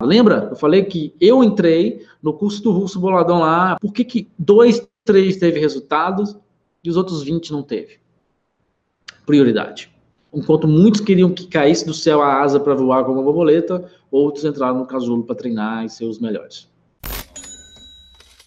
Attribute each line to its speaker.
Speaker 1: Lembra? Eu falei que eu entrei no curso do Russo Boladão lá, por que, que dois, três teve resultados e os outros 20 não teve? Prioridade. Enquanto muitos queriam que caísse do céu a asa para voar como uma borboleta, outros entraram no casulo para treinar e ser os melhores.